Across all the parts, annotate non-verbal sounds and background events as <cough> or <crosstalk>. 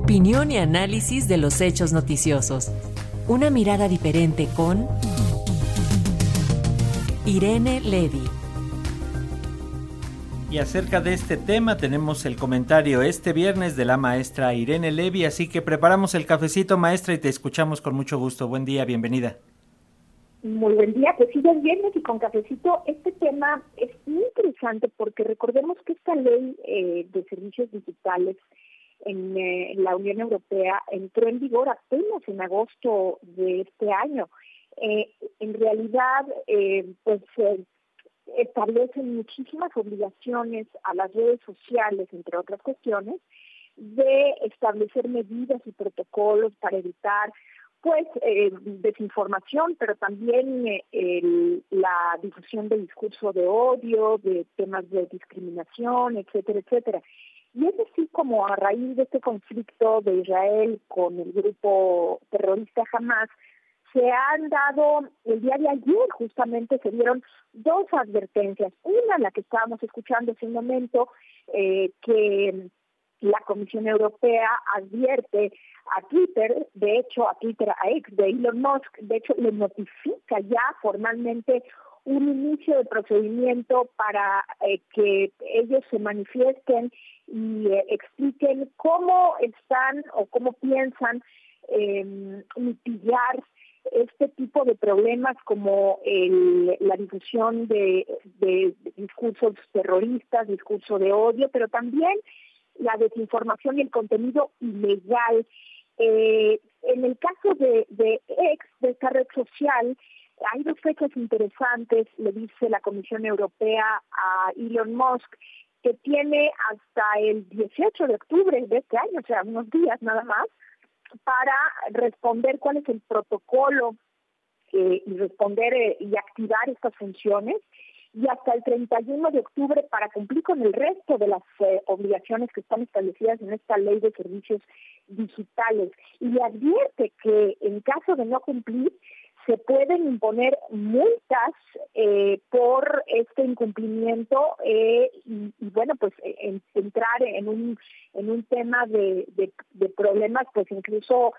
Opinión y análisis de los hechos noticiosos. Una mirada diferente con Irene Levy. Y acerca de este tema tenemos el comentario este viernes de la maestra Irene Levy, así que preparamos el cafecito maestra y te escuchamos con mucho gusto. Buen día, bienvenida. Muy buen día, pues sí, es viernes y con cafecito. Este tema es muy interesante porque recordemos que esta ley eh, de servicios digitales en, eh, la Unión Europea entró en vigor apenas en agosto de este año. Eh, en realidad, pues establecen muchísimas obligaciones a las redes sociales, entre otras cuestiones, de establecer medidas y protocolos para evitar pues eh, desinformación, pero también eh, la difusión de discurso de odio, de temas de discriminación, etcétera, etcétera. Y es así como a raíz de este conflicto de Israel con el grupo terrorista Hamas, se han dado, el día de ayer justamente se dieron dos advertencias. Una, la que estábamos escuchando hace un momento, eh, que la Comisión Europea advierte a Twitter, de hecho a Twitter, a X de Elon Musk, de hecho le notifica ya formalmente un inicio de procedimiento para eh, que ellos se manifiesten y eh, expliquen cómo están o cómo piensan eh, mitigar este tipo de problemas como la difusión de, de discursos terroristas, discurso de odio, pero también la desinformación y el contenido ilegal. Eh, en el caso de, de X, de esta red social, hay dos fechas interesantes, le dice la Comisión Europea a Elon Musk, que tiene hasta el 18 de octubre de este año, o sea, unos días nada más, para responder cuál es el protocolo eh, y responder eh, y activar estas funciones y hasta el 31 de octubre para cumplir con el resto de las eh, obligaciones que están establecidas en esta ley de servicios digitales. Y advierte que en caso de no cumplir, se pueden imponer multas eh, por este incumplimiento eh, y, bueno pues eh, entrar en un en un tema de, de, problemas pues incluso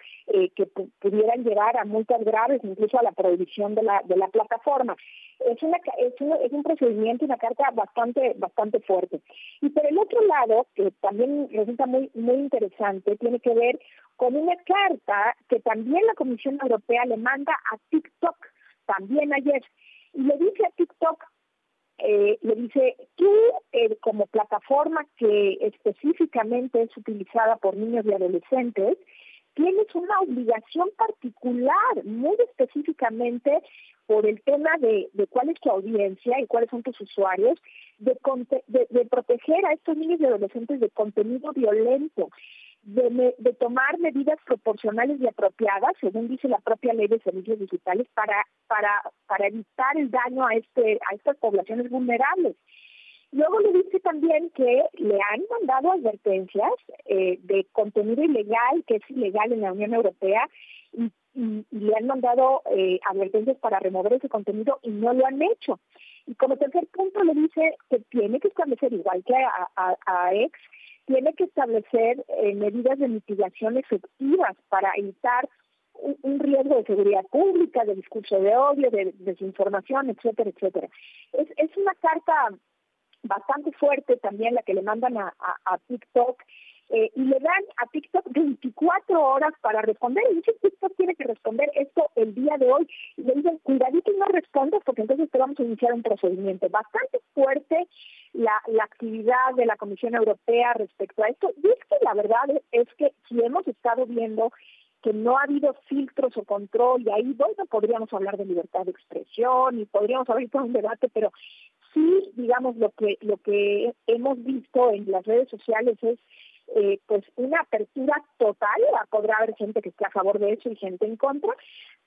que pudieran llegar a multas graves incluso a la prohibición de la de la plataforma. Es una es un, es un procedimiento una carta bastante bastante fuerte. Y por el otro lado que también resulta muy muy interesante tiene que ver con una carta que también la Comisión Europea le manda a TikTok, también ayer, y le dice a TikTok, eh, le dice, tú eh, como plataforma que específicamente es utilizada por niños y adolescentes, tienes una obligación particular, muy específicamente por el tema de, de cuál es tu audiencia y cuáles son tus usuarios, de, proteger a estos niños y adolescentes de contenido violento de, tomar medidas proporcionales y apropiadas, según dice la propia ley de servicios digitales, para, para, para evitar el daño a, este, a estas poblaciones vulnerables. Luego le dice también que le han mandado advertencias eh, de contenido ilegal, que es ilegal en la Unión Europea, y, le han mandado eh, advertencias para remover ese contenido y no lo han hecho. Y como tercer punto le dice que tiene que establecer, igual que a, a, a ex, tiene que establecer eh, medidas de mitigación efectivas para evitar un, riesgo de seguridad pública, de discurso de odio, de, desinformación, etcétera, etcétera. Es, una carta bastante fuerte también la que le mandan a, a TikTok eh, y le dan a TikTok 24 horas para responder. Y dice TikTok tiene que responder esto el día de hoy. Y le dicen, cuidadito y no respondas porque entonces te vamos a iniciar un procedimiento. Bastante fuerte la, la actividad de la Comisión Europea respecto a esto. Y es que la verdad es que si hemos estado viendo que no ha habido filtros o control, y ahí bueno, podríamos hablar de libertad de expresión y podríamos abrir todo un debate, pero sí, digamos, lo que, lo que hemos visto en las redes sociales es eh, pues una apertura total, podrá haber gente que esté a favor de eso y gente en contra,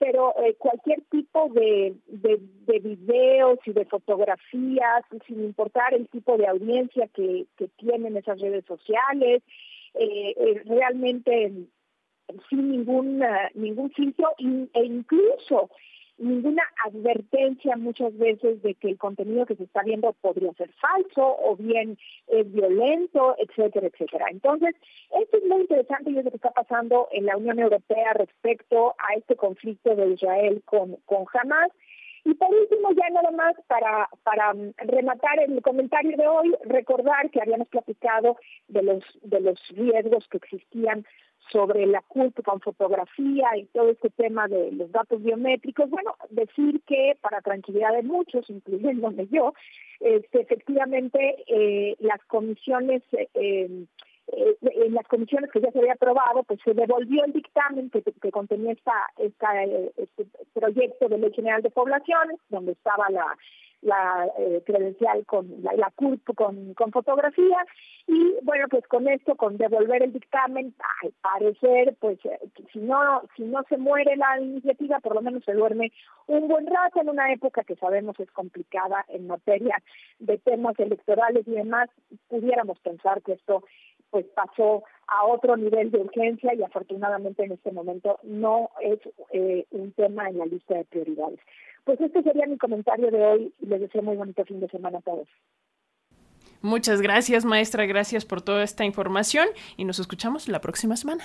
pero eh, cualquier tipo de, de, de, videos y de fotografías, sin importar el tipo de audiencia que, que tienen esas redes sociales, eh, eh realmente sin ningún, ningún filtro e incluso ninguna advertencia muchas veces de que el contenido que se está viendo podría ser falso o bien es violento, etcétera, etcétera. Entonces, esto es muy interesante y es lo que está pasando en la Unión Europea respecto a este conflicto de Israel con, con Hamas. Y por último, ya nada más para, para rematar el comentario de hoy, recordar que habíamos platicado de los, de los riesgos que existían sobre la culpa con fotografía y todo este tema de los datos biométricos, bueno, decir que para tranquilidad de muchos, <laughs> incluyéndome yo, este, efectivamente eh, las comisiones eh, eh, en las comisiones que ya se había aprobado, pues se devolvió el dictamen que, contenía esta, esta, este proyecto de ley general de poblaciones, donde estaba la eh, credencial con la, la CURP con, con fotografía. Y bueno pues con esto con devolver el dictamen al parecer pues eh, si no si no se muere la iniciativa por lo menos se duerme un buen rato en una época que sabemos es complicada en materia de temas electorales y demás pudiéramos pensar que esto pues pasó a otro nivel de urgencia y afortunadamente en este momento no es eh, un tema en la lista de prioridades. Pues este sería mi comentario de hoy y les deseo muy bonito fin de semana a todos. Muchas gracias, maestra. Gracias por toda esta información y nos escuchamos la próxima semana.